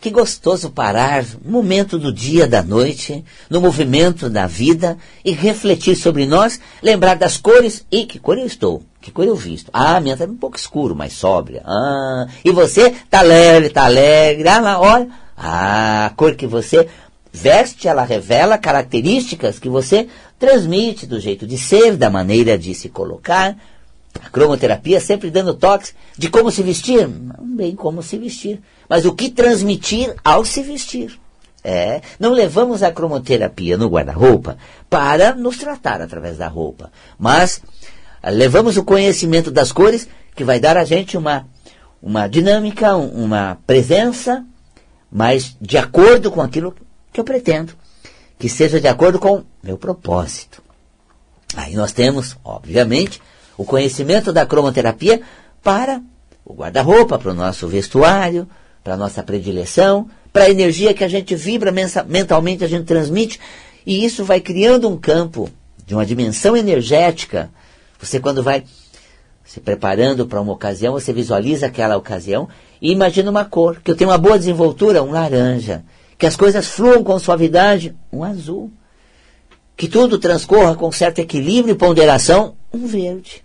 Que gostoso parar um momento do dia, da noite, no movimento da vida e refletir sobre nós, lembrar das cores e que cor eu estou, que cor eu visto. Ah, minha está um pouco escuro, mais sóbria. Ah, e você tá leve, tá alegre. Ah, lá, olha, ah, a cor que você veste, ela revela características que você transmite do jeito de ser, da maneira de se colocar. A cromoterapia sempre dando toques de como se vestir, bem como se vestir, mas o que transmitir ao se vestir. É, não levamos a cromoterapia no guarda-roupa para nos tratar através da roupa, mas ah, levamos o conhecimento das cores que vai dar a gente uma, uma dinâmica, uma presença, mas de acordo com aquilo que eu pretendo, que seja de acordo com meu propósito. Aí nós temos, obviamente, o conhecimento da cromoterapia para o guarda-roupa, para o nosso vestuário, para a nossa predileção, para a energia que a gente vibra mentalmente, a gente transmite, e isso vai criando um campo de uma dimensão energética. Você, quando vai se preparando para uma ocasião, você visualiza aquela ocasião e imagina uma cor, que eu tenho uma boa desenvoltura, um laranja, que as coisas fluam com suavidade, um azul, que tudo transcorra com certo equilíbrio e ponderação, um verde.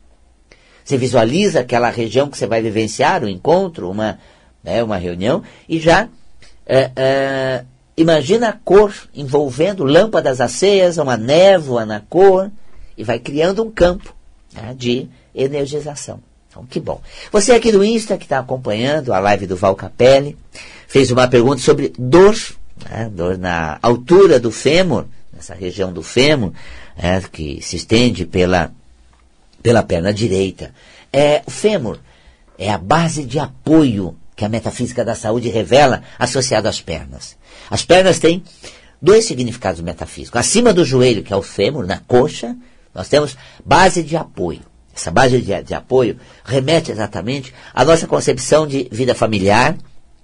Você visualiza aquela região que você vai vivenciar, um encontro, uma, né, uma reunião, e já é, é, imagina a cor envolvendo lâmpadas acesas, uma névoa na cor, e vai criando um campo né, de energização. Então, que bom. Você aqui do Insta, que está acompanhando a live do Val Capelli, fez uma pergunta sobre dor, né, dor na altura do fêmur, nessa região do fêmur, né, que se estende pela pela perna direita. É, o fêmur é a base de apoio que a metafísica da saúde revela associado às pernas. As pernas têm dois significados metafísicos. Acima do joelho, que é o fêmur, na coxa, nós temos base de apoio. Essa base de, de apoio remete exatamente à nossa concepção de vida familiar,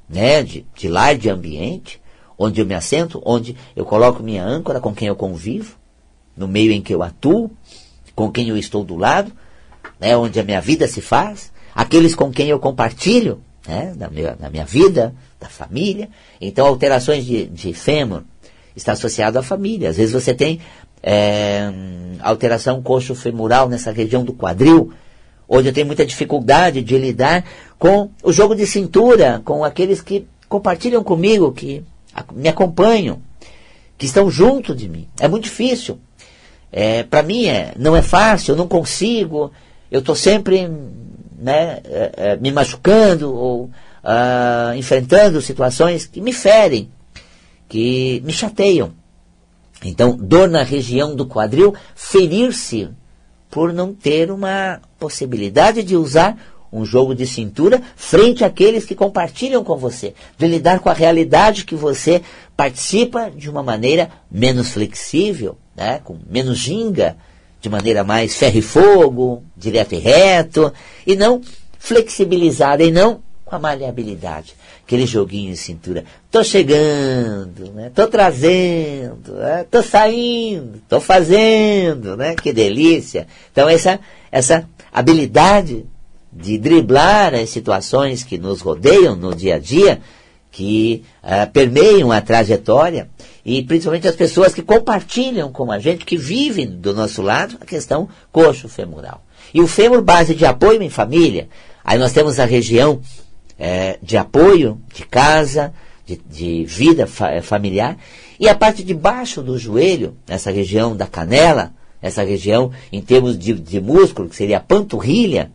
né, de, de lar, de ambiente, onde eu me assento, onde eu coloco minha âncora com quem eu convivo, no meio em que eu atuo, com quem eu estou do lado, né, onde a minha vida se faz, aqueles com quem eu compartilho né, da, minha, minha vida, da família. Então, alterações de, de fêmur está associado à família. Às vezes você tem é, alteração coxo-femoral nessa região do quadril, onde eu tenho muita dificuldade de lidar com o jogo de cintura, com aqueles que compartilham comigo, que me acompanham, que estão junto de mim. É muito difícil. É, para mim é, não é fácil, eu não consigo, eu estou sempre né, é, é, me machucando ou ah, enfrentando situações que me ferem, que me chateiam. Então, dor na região do quadril, ferir-se por não ter uma possibilidade de usar um jogo de cintura frente àqueles que compartilham com você, de lidar com a realidade que você participa de uma maneira menos flexível, né, com menos ginga, de maneira mais ferro e fogo, direto e reto, e não flexibilizada, e não com a maleabilidade. Aquele joguinho de cintura. Tô chegando, né? Tô trazendo, né? tô saindo, tô fazendo, né? Que delícia. Então essa, essa habilidade de driblar as situações que nos rodeiam no dia a dia, que uh, permeiam a trajetória, e principalmente as pessoas que compartilham com a gente, que vivem do nosso lado, a questão coxo-femoral. E o fêmur, base de apoio em família. Aí nós temos a região é, de apoio, de casa, de, de vida fa familiar. E a parte de baixo do joelho, essa região da canela, essa região em termos de, de músculo, que seria a panturrilha,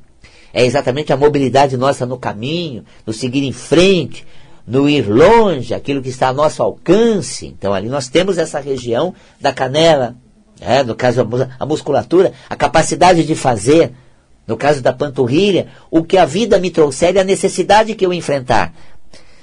é exatamente a mobilidade nossa no caminho, no seguir em frente, no ir longe, aquilo que está a nosso alcance. Então ali nós temos essa região da canela, é, no caso a musculatura, a capacidade de fazer, no caso da panturrilha, o que a vida me trouxer e a necessidade que eu enfrentar.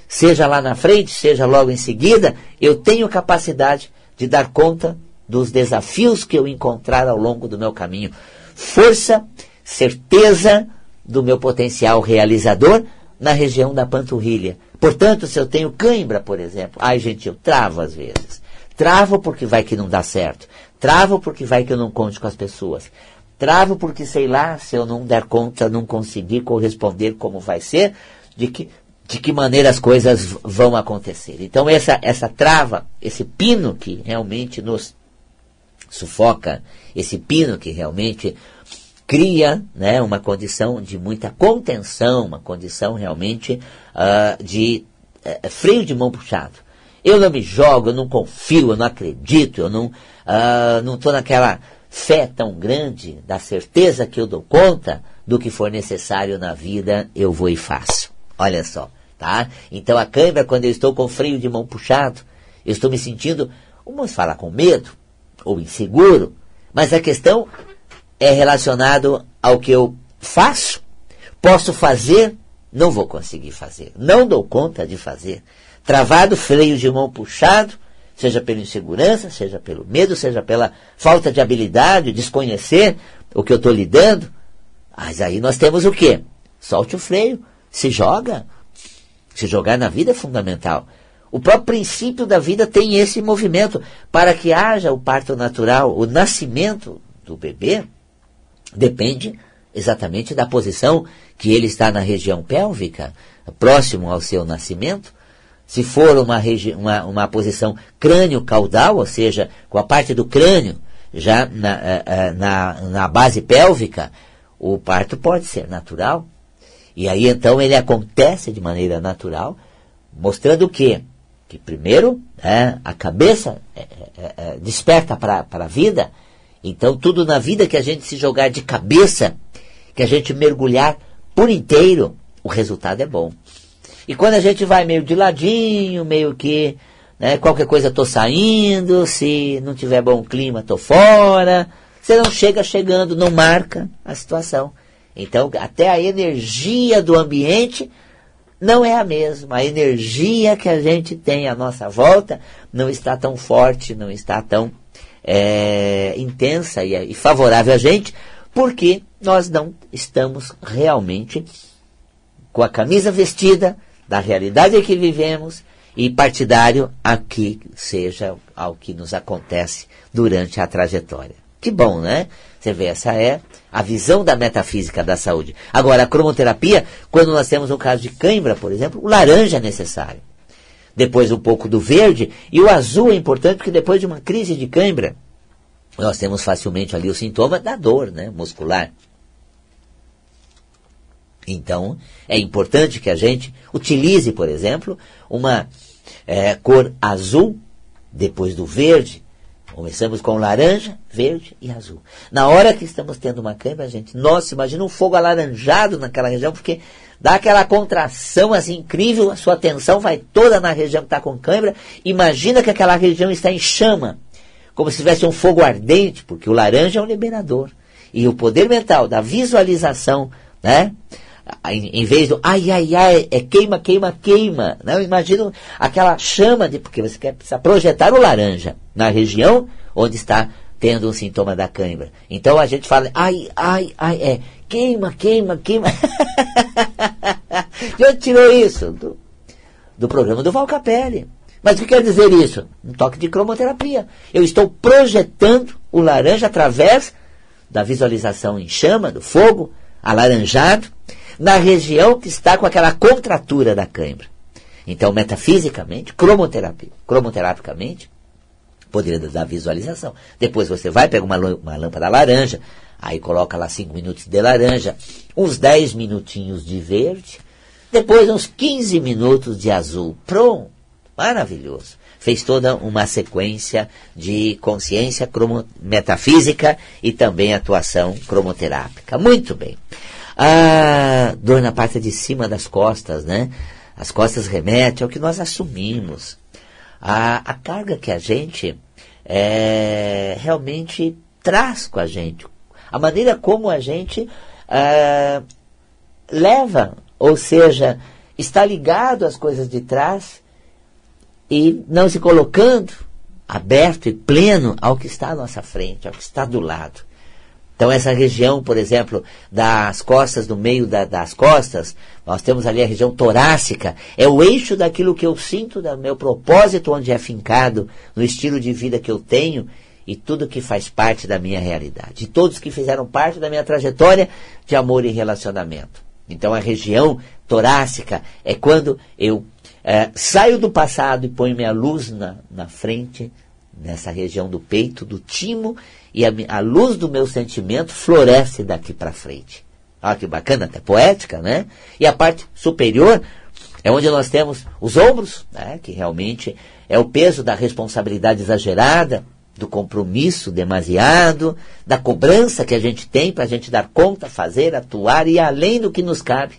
Seja lá na frente, seja logo em seguida, eu tenho capacidade de dar conta dos desafios que eu encontrar ao longo do meu caminho. Força, certeza do meu potencial realizador na região da panturrilha. Portanto, se eu tenho cãibra, por exemplo, ai gente, eu travo às vezes. Travo porque vai que não dá certo. Travo porque vai que eu não conte com as pessoas. Travo porque, sei lá, se eu não der conta, não conseguir corresponder como vai ser, de que de que maneira as coisas vão acontecer. Então essa, essa trava, esse pino que realmente nos sufoca, esse pino que realmente cria né, uma condição de muita contenção, uma condição realmente uh, de uh, freio de mão puxado. Eu não me jogo, eu não confio, eu não acredito, eu não uh, não estou naquela fé tão grande da certeza que eu dou conta do que for necessário na vida, eu vou e faço. Olha só, tá? Então a câimbra, quando eu estou com freio de mão puxado, eu estou me sentindo, vamos falar com medo ou inseguro, mas a questão é relacionado ao que eu faço, posso fazer, não vou conseguir fazer, não dou conta de fazer. Travado, freio de mão puxado, seja pela insegurança, seja pelo medo, seja pela falta de habilidade, desconhecer o que eu estou lidando. Mas aí nós temos o quê? Solte o freio, se joga. Se jogar na vida é fundamental. O próprio princípio da vida tem esse movimento. Para que haja o parto natural, o nascimento do bebê, depende exatamente da posição que ele está na região pélvica, próximo ao seu nascimento, se for uma, uma, uma posição crânio-caudal, ou seja, com a parte do crânio já na, eh, eh, na, na base pélvica, o parto pode ser natural. E aí então ele acontece de maneira natural, mostrando o quê? Que primeiro é, a cabeça é, é, desperta para a vida. Então tudo na vida que a gente se jogar de cabeça, que a gente mergulhar por inteiro, o resultado é bom. E quando a gente vai meio de ladinho, meio que, né, qualquer coisa tô saindo, se não tiver bom clima tô fora, você não chega chegando, não marca a situação. Então, até a energia do ambiente não é a mesma. A energia que a gente tem à nossa volta não está tão forte, não está tão é, intensa e, e favorável a gente, porque nós não estamos realmente com a camisa vestida, da realidade em que vivemos e partidário a que seja ao que nos acontece durante a trajetória. Que bom, né? Você vê, essa é a visão da metafísica da saúde. Agora, a cromoterapia, quando nós temos um caso de cãibra, por exemplo, o laranja é necessário. Depois um pouco do verde, e o azul é importante porque depois de uma crise de cãibra, nós temos facilmente ali o sintoma da dor né, muscular. Então, é importante que a gente utilize, por exemplo, uma é, cor azul, depois do verde. Começamos com laranja, verde e azul. Na hora que estamos tendo uma câimbra, gente, nossa, imagina um fogo alaranjado naquela região, porque dá aquela contração assim incrível, a sua atenção vai toda na região que está com câimbra. Imagina que aquela região está em chama, como se tivesse um fogo ardente, porque o laranja é um liberador. E o poder mental da visualização, né? Em, vez do ai, ai, ai, é queima, queima, queima. Né? imagino aquela chama de, porque você quer precisa projetar o laranja na região onde está tendo um sintoma da cãibra. Então a gente fala, ai, ai, ai, é, queima, queima, queima. De onde tirou isso? Do, do programa do Valcapelli. Mas o que quer dizer isso? Um toque de cromoterapia. Eu estou projetando o laranja através da visualização em chama, do fogo, alaranjado, na região que está com aquela contratura da cãibra. Então, metafisicamente, cromoterapia, cromoterapicamente, poderia dar visualização. Depois você vai, pega uma, uma lâmpada laranja, aí coloca lá 5 minutos de laranja, uns 10 minutinhos de verde, depois uns 15 minutos de azul. Pronto, maravilhoso. Fez toda uma sequência de consciência metafísica e também atuação cromoterápica. Muito bem. A dor na parte de cima das costas, né? As costas remete ao que nós assumimos. A, a carga que a gente é, realmente traz com a gente. A maneira como a gente é, leva, ou seja, está ligado às coisas de trás e não se colocando aberto e pleno ao que está à nossa frente, ao que está do lado. Então, essa região, por exemplo, das costas, no meio da, das costas, nós temos ali a região torácica, é o eixo daquilo que eu sinto, do meu propósito, onde é fincado, no estilo de vida que eu tenho e tudo que faz parte da minha realidade. E todos que fizeram parte da minha trajetória de amor e relacionamento. Então a região torácica é quando eu é, saio do passado e ponho minha luz na, na frente, nessa região do peito, do timo, e a, a luz do meu sentimento floresce daqui para frente. Olha que bacana, até poética, né? E a parte superior é onde nós temos os ombros, né? que realmente é o peso da responsabilidade exagerada, do compromisso demasiado, da cobrança que a gente tem para a gente dar conta, fazer, atuar e além do que nos cabe.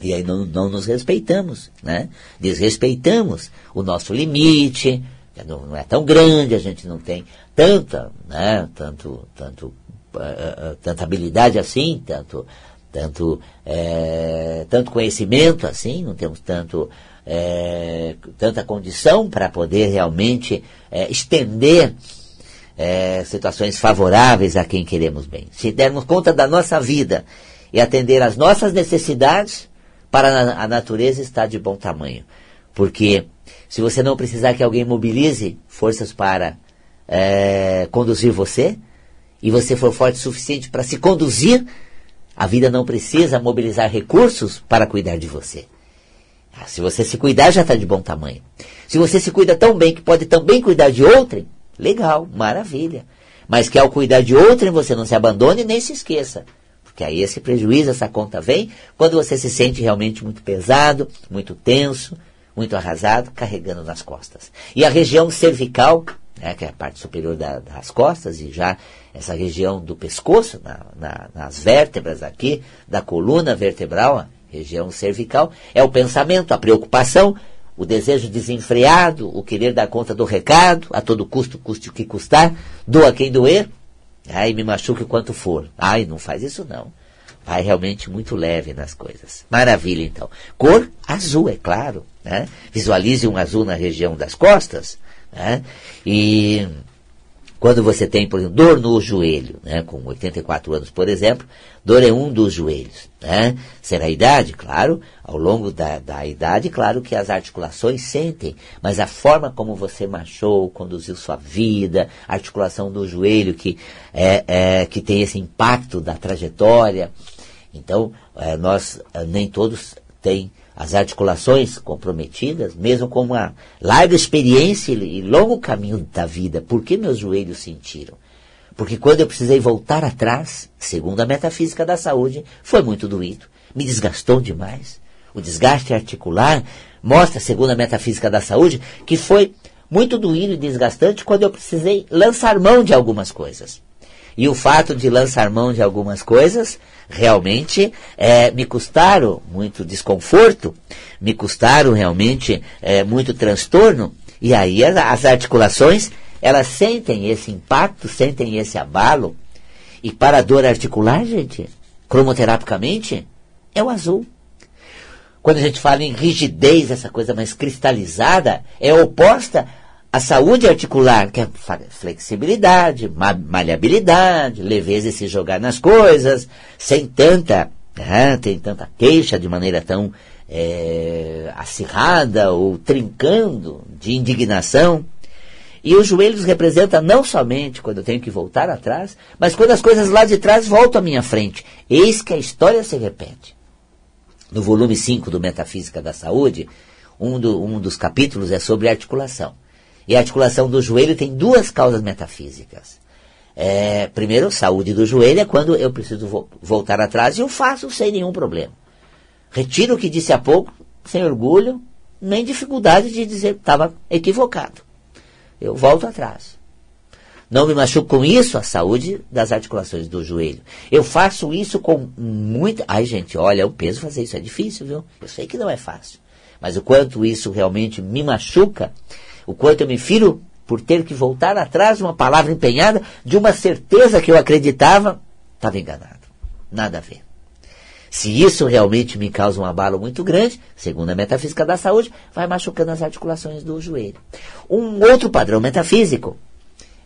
E aí não, não nos respeitamos, né? Desrespeitamos o nosso limite, não, não é tão grande, a gente não tem tanta, né? Tanto, tanto, uh, tanta habilidade assim, tanto, tanto, é, tanto conhecimento assim, não temos tanto, é, tanta condição para poder realmente é, estender situações favoráveis a quem queremos bem. Se dermos conta da nossa vida e atender às nossas necessidades, para a natureza está de bom tamanho. Porque se você não precisar que alguém mobilize forças para é, conduzir você, e você for forte o suficiente para se conduzir, a vida não precisa mobilizar recursos para cuidar de você. Ah, se você se cuidar, já está de bom tamanho. Se você se cuida tão bem que pode também cuidar de outrem, legal, maravilha. Mas que ao cuidar de outrem você não se abandone nem se esqueça porque aí esse prejuízo, essa conta vem quando você se sente realmente muito pesado, muito tenso, muito arrasado, carregando nas costas. E a região cervical, né, que é a parte superior da, das costas, e já essa região do pescoço, na, na, nas vértebras aqui, da coluna vertebral, a região cervical, é o pensamento, a preocupação, o desejo desenfreado, o querer dar conta do recado, a todo custo, custe o que custar, doa quem doer, Ai, me machuque o quanto for. Ai, não faz isso não. Vai realmente muito leve nas coisas. Maravilha, então. Cor azul, é claro. Né? Visualize um azul na região das costas. Né? E quando você tem, por exemplo, dor no joelho, né, com 84 anos, por exemplo, dor é um dos joelhos. Né? Será a idade? Claro, ao longo da, da idade, claro que as articulações sentem, mas a forma como você marchou, conduziu sua vida, a articulação do joelho que, é, é que tem esse impacto da trajetória. Então, é, nós é, nem todos têm as articulações comprometidas, mesmo com uma larga experiência e longo caminho da vida. Por que meus joelhos sentiram? Porque quando eu precisei voltar atrás, segundo a metafísica da saúde, foi muito doído, me desgastou demais. O desgaste articular mostra, segundo a metafísica da saúde, que foi muito doído e desgastante quando eu precisei lançar mão de algumas coisas. E o fato de lançar mão de algumas coisas realmente é, me custaram muito desconforto, me custaram realmente é, muito transtorno. E aí as, articulações, elas sentem esse impacto, sentem esse abalo. E para a dor articular, gente, cromoterapicamente, é o azul. Quando a gente fala em rigidez, essa coisa mais cristalizada, é oposta a saúde articular, que é flexibilidade, maleabilidade, leveza e se jogar nas coisas, sem tanta, né, tem tanta queixa de maneira tão é, acirrada ou trincando de indignação. E os joelhos representam não somente quando eu tenho que voltar atrás, mas quando as coisas lá de trás voltam à minha frente. Eis que a história se repete. No volume 5 do Metafísica da Saúde, um, do, um dos capítulos é sobre articulação. E a articulação do joelho tem duas causas metafísicas. É, primeiro, saúde do joelho é quando eu preciso vo voltar atrás e eu faço sem nenhum problema. Retiro o que disse há pouco, sem orgulho, nem dificuldade de dizer que estava equivocado. Eu volto atrás. Não me machuco com isso, a saúde das articulações do joelho. Eu faço isso com muita. Ai, gente, olha, o peso fazer isso é difícil, viu? Eu sei que não é fácil. Mas o quanto isso realmente me machuca, o quanto eu me firo por ter que voltar atrás uma palavra empenhada, de uma certeza que eu acreditava, estava enganado. Nada a ver. Se isso realmente me causa um abalo muito grande, segundo a metafísica da saúde, vai machucando as articulações do joelho. Um outro padrão metafísico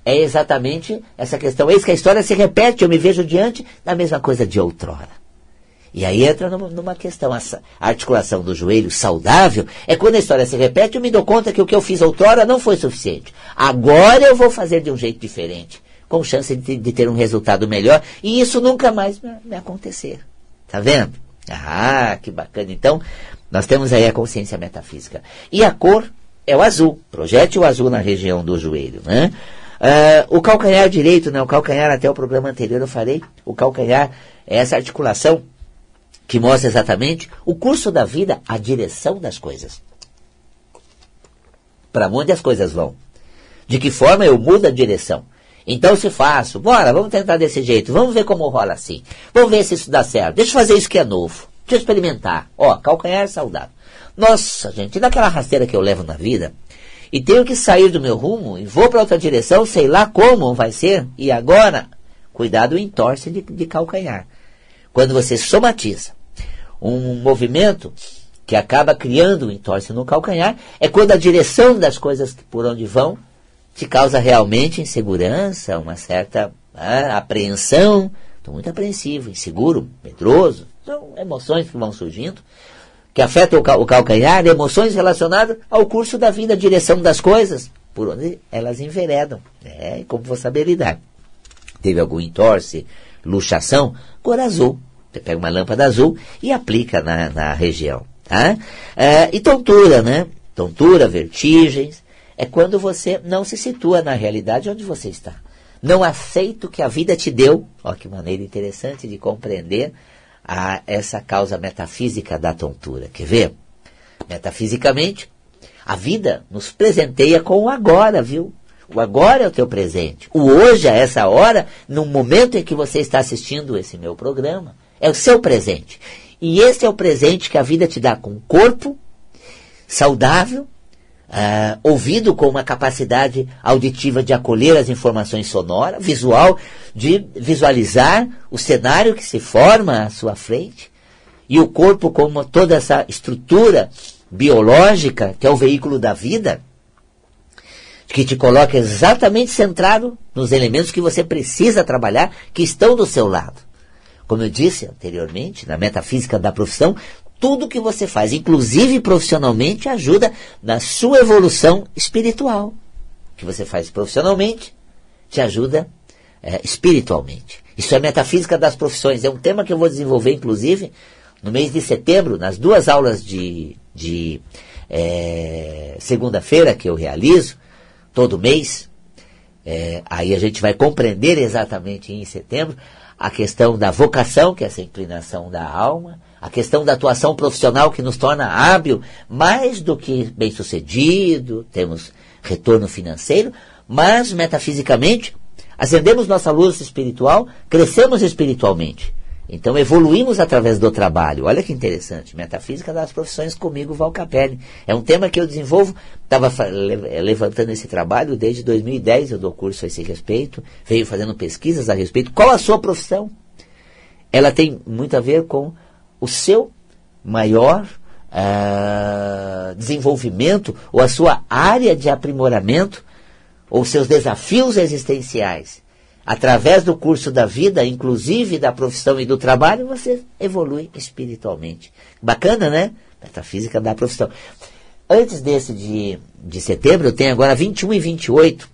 é exatamente essa questão. Eis que a história se repete, eu me vejo diante da mesma coisa de outrora. E aí entra numa, questão, a articulação do joelho saudável é quando a história se repete, eu me dou conta que o que eu fiz outrora não foi suficiente. Agora eu vou fazer de um jeito diferente, com chance de, de ter um resultado melhor, e isso nunca mais me, me acontecer. Tá vendo? Ah, que bacana. Então, nós temos aí a consciência metafísica. E a cor é o azul. Projete o azul na região do joelho, né? Uh, o calcanhar direito, né? O calcanhar, até o programa anterior eu falei, o calcanhar é essa articulação que mostra exatamente o curso da vida, a direção das coisas. Para onde as coisas vão? De que forma eu mudo a direção? Então se faço, bora, vamos tentar desse jeito, vamos ver como rola assim. Vamos ver se isso dá certo. Deixa eu fazer isso que é novo. Deixa eu experimentar. Ó, calcanhar saudável. Nossa, gente, e daquela rasteira que eu levo na vida, e tenho que sair do meu rumo e vou para outra direção, sei lá como vai ser, e agora, cuidado entorce de, de calcanhar. Quando você somatiza um movimento que acaba criando um entorse no calcanhar, é quando a direção das coisas por onde vão te causa realmente insegurança, uma certa ah, apreensão. Estou muito apreensivo, inseguro, medroso. São emoções que vão surgindo, que afetam o, cal o calcanhar, emoções relacionadas ao curso da vida, a direção das coisas, por onde elas enveredam. É, como você saber lidar. Teve algum entorse, luxação, cor azul. Você pega uma lâmpada azul e aplica na, na região. Tá? É, e tontura, né? Tontura, vertigens, é quando você não se situa na realidade onde você está. Não aceita o que a vida te deu. Olha que maneira interessante de compreender a, essa causa metafísica da tontura. Quer ver? Metafisicamente, a vida nos presenteia com o agora, viu? O agora é o teu presente. O hoje, a essa hora, no momento em que você está assistindo esse meu programa, é o seu presente. E esse é o presente que a vida te dá com corpo saudável, uh, ouvido com uma capacidade auditiva de acolher as informações sonoras, visual, de visualizar o cenário que se forma à sua frente, e o corpo como toda essa estrutura biológica, que é o veículo da vida, que te coloca exatamente centrado nos elementos que você precisa trabalhar, que estão do seu lado. Como eu disse anteriormente, na metafísica da profissão, tudo que você faz, inclusive profissionalmente, ajuda na sua evolução espiritual. O que você faz profissionalmente te ajuda é, espiritualmente. Isso é metafísica das profissões. É um tema que eu vou desenvolver, inclusive, no mês de setembro, nas duas aulas de, de é, segunda-feira que eu realizo, todo mês. É, aí a gente vai compreender exatamente em setembro a questão da vocação, que é essa inclinação da alma, a questão da atuação profissional que nos torna hábil, mais do que bem-sucedido, temos retorno financeiro, mas metafisicamente acendemos nossa luz espiritual, crescemos espiritualmente. Então evoluímos através do trabalho. Olha que interessante. Metafísica das profissões comigo, Val Capelli. É um tema que eu desenvolvo, estava levantando esse trabalho desde 2010, eu dou curso a esse respeito, venho fazendo pesquisas a respeito. Qual a sua profissão? Ela tem muito a ver com o seu maior uh, desenvolvimento ou a sua área de aprimoramento ou seus desafios existenciais. Através do curso da vida, inclusive da profissão e do trabalho, você evolui espiritualmente. Bacana, né? Metafísica da profissão. Antes desse de, de setembro, eu tenho agora 21 e 28. Uh,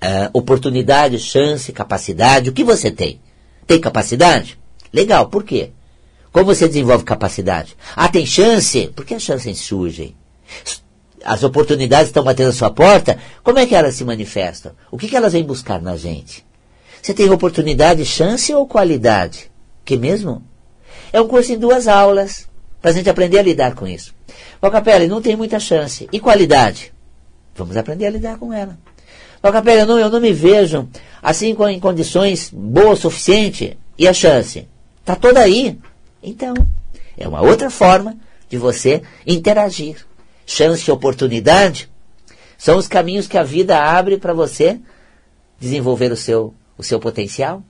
ah, oportunidade, chance, capacidade. O que você tem? Tem capacidade? Legal, por quê? Como você desenvolve capacidade? Ah, tem chance? Por que as chances surgem? As oportunidades estão batendo a sua porta? Como é que elas se manifestam? O que, que elas vêm buscar na gente? Você tem oportunidade, chance ou qualidade? Que mesmo? É um curso em duas aulas, para a gente aprender a lidar com isso. Valcapelli, não tem muita chance. E qualidade? Vamos aprender a lidar com ela. Valcapelli, eu não, eu não me vejo assim em condições boas o suficiente. E a chance? Está toda aí. Então, é uma outra forma de você interagir. Chance e oportunidade são os caminhos que a vida abre para você desenvolver o seu, o seu potencial.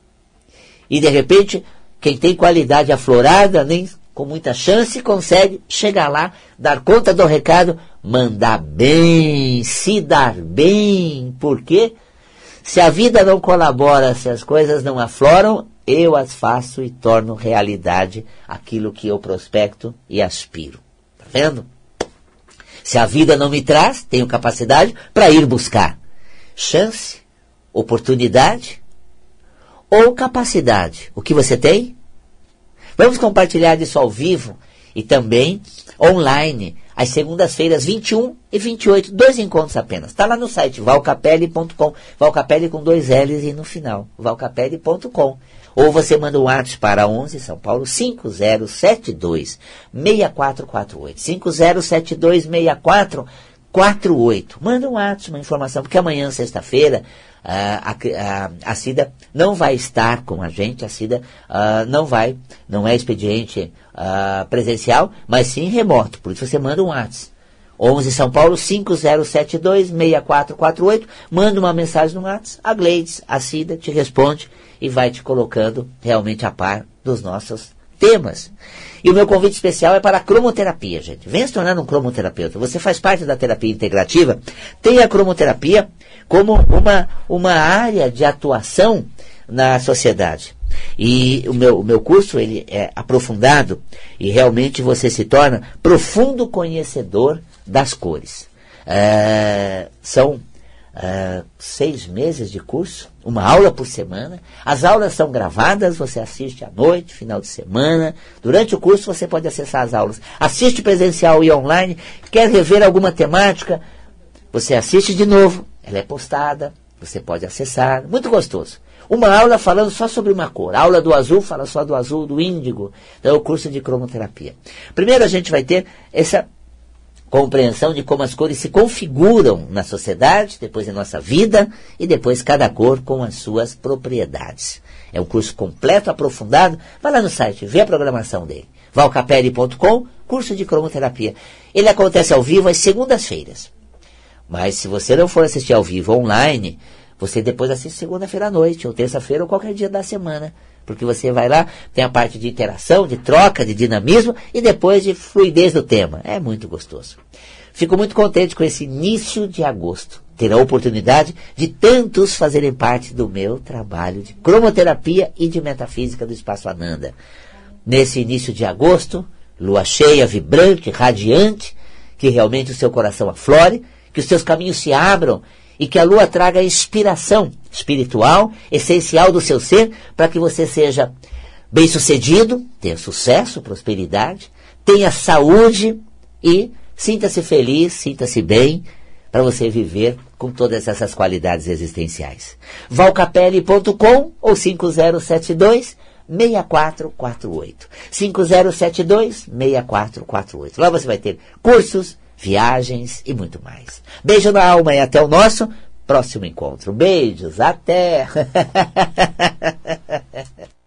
E de repente, quem tem qualidade aflorada, nem com muita chance, consegue chegar lá, dar conta do recado, mandar bem, se dar bem. Por quê? Se a vida não colabora, se as coisas não afloram, eu as faço e torno realidade aquilo que eu prospecto e aspiro. Tá vendo? Se a vida não me traz, tenho capacidade para ir buscar chance, oportunidade ou capacidade. O que você tem? Vamos compartilhar isso ao vivo e também online, às segundas-feiras, 21 e 28, dois encontros apenas. Está lá no site valcapelli.com, valcapelli com dois L's e no final, valcapelli.com. Ou você manda um WhatsApp para 11 São Paulo 5072 6448. 5072 6448. Manda um WhatsApp, uma informação, porque amanhã, sexta-feira, a, a, a, Cida não vai estar com a gente, a Cida uh, não vai, não é expediente uh, presencial, mas sim remoto. Por isso você manda um WhatsApp. 11 São Paulo 5072-6448. Manda uma mensagem no WhatsApp. A Gleides, a Cida, te responde e vai te colocando realmente a par dos nossos temas. E o meu convite especial é para a cromoterapia, gente. Venha se tornar um cromoterapeuta. Você faz parte da terapia integrativa. Tem a cromoterapia como uma, uma área de atuação na sociedade. E o meu, o meu curso ele é aprofundado e realmente você se torna profundo conhecedor das cores. É, são é, seis meses de curso, uma aula por semana. As aulas são gravadas, você assiste à noite, final de semana. Durante o curso você pode acessar as aulas. Assiste presencial e online. Quer rever alguma temática? Você assiste de novo. Ela é postada, você pode acessar. Muito gostoso. Uma aula falando só sobre uma cor. A aula do azul fala só do azul, do índigo. Então é o curso de cromoterapia. Primeiro a gente vai ter essa compreensão de como as cores se configuram na sociedade, depois em nossa vida e depois cada cor com as suas propriedades. É um curso completo, aprofundado. Vai lá no site, vê a programação dele. valcapelli.com, curso de cromoterapia. Ele acontece ao vivo às segundas-feiras. Mas se você não for assistir ao vivo online, você depois assiste segunda-feira à noite, ou terça-feira, ou qualquer dia da semana. Porque você vai lá, tem a parte de interação, de troca, de dinamismo e depois de fluidez do tema. É muito gostoso. Fico muito contente com esse início de agosto. Ter a oportunidade de tantos fazerem parte do meu trabalho de cromoterapia e de metafísica do Espaço Ananda. Nesse início de agosto, lua cheia, vibrante, radiante, que realmente o seu coração aflore, que os seus caminhos se abram e que a lua traga inspiração espiritual, essencial do seu ser, para que você seja bem-sucedido, tenha sucesso, prosperidade, tenha saúde e sinta-se feliz, sinta-se bem, para você viver com todas essas qualidades existenciais. valcapelli.com ou 5072 6448. 5072 6448. Lá você vai ter cursos, viagens e muito mais. Beijo na alma e até o nosso próximo encontro. Beijos, até!